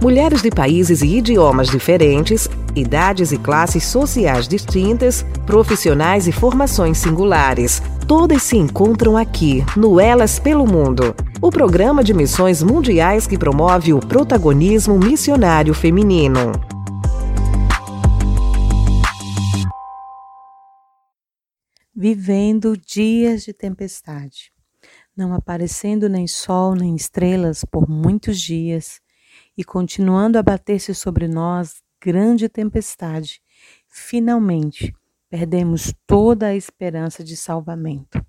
Mulheres de países e idiomas diferentes, idades e classes sociais distintas, profissionais e formações singulares. Todas se encontram aqui, no Elas pelo Mundo, o programa de missões mundiais que promove o protagonismo missionário feminino. Vivendo dias de tempestade, não aparecendo nem sol nem estrelas por muitos dias e continuando a bater-se sobre nós grande tempestade, finalmente perdemos toda a esperança de salvamento.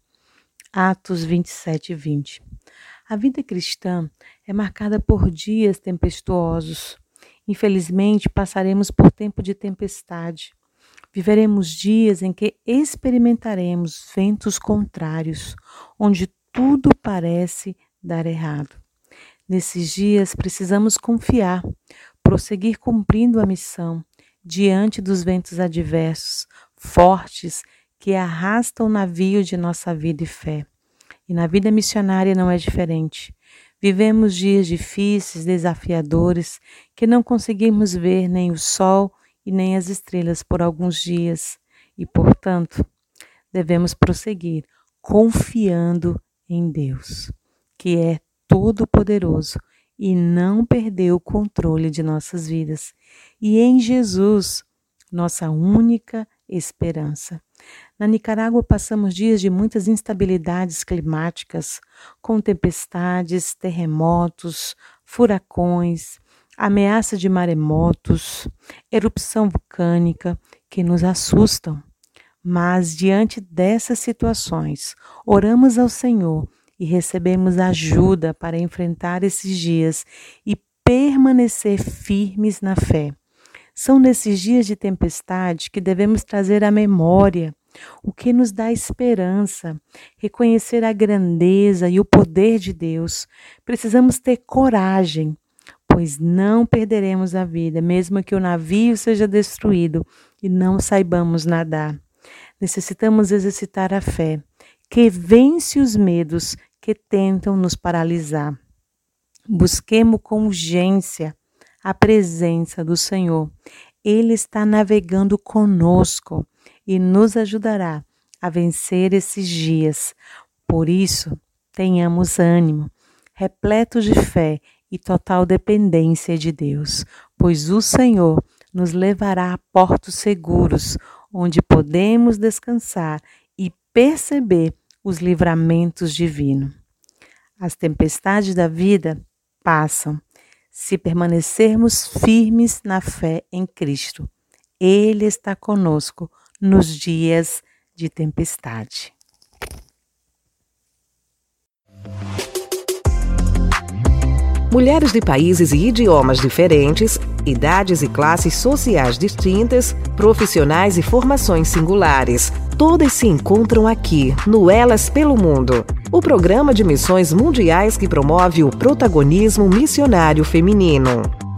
Atos 27 e 20. A vida cristã é marcada por dias tempestuosos. Infelizmente, passaremos por tempo de tempestade. Viveremos dias em que experimentaremos ventos contrários, onde tudo parece dar errado. Nesses dias, precisamos confiar, prosseguir cumprindo a missão diante dos ventos adversos, fortes, que arrastam o navio de nossa vida e fé. E na vida missionária não é diferente. Vivemos dias difíceis, desafiadores, que não conseguimos ver nem o sol e nem as estrelas por alguns dias, e, portanto, devemos prosseguir confiando em Deus, que é Todo-Poderoso e não perder o controle de nossas vidas. E em Jesus, nossa única esperança. Na Nicarágua passamos dias de muitas instabilidades climáticas, com tempestades, terremotos, furacões, ameaça de maremotos, erupção vulcânica que nos assustam. Mas diante dessas situações, oramos ao Senhor e recebemos ajuda para enfrentar esses dias e permanecer firmes na fé. São nesses dias de tempestade que devemos trazer à memória o que nos dá esperança, reconhecer a grandeza e o poder de Deus. Precisamos ter coragem, pois não perderemos a vida, mesmo que o navio seja destruído e não saibamos nadar. Necessitamos exercitar a fé, que vence os medos que tentam nos paralisar. Busquemos com urgência a presença do Senhor. Ele está navegando conosco e nos ajudará a vencer esses dias. Por isso, tenhamos ânimo, repletos de fé e total dependência de Deus, pois o Senhor nos levará a portos seguros, onde podemos descansar e perceber os livramentos divinos. As tempestades da vida passam se permanecermos firmes na fé em Cristo. Ele está conosco nos dias de tempestade. Mulheres de países e idiomas diferentes, idades e classes sociais distintas, profissionais e formações singulares. Todas se encontram aqui, no Elas pelo Mundo, o programa de missões mundiais que promove o protagonismo missionário feminino.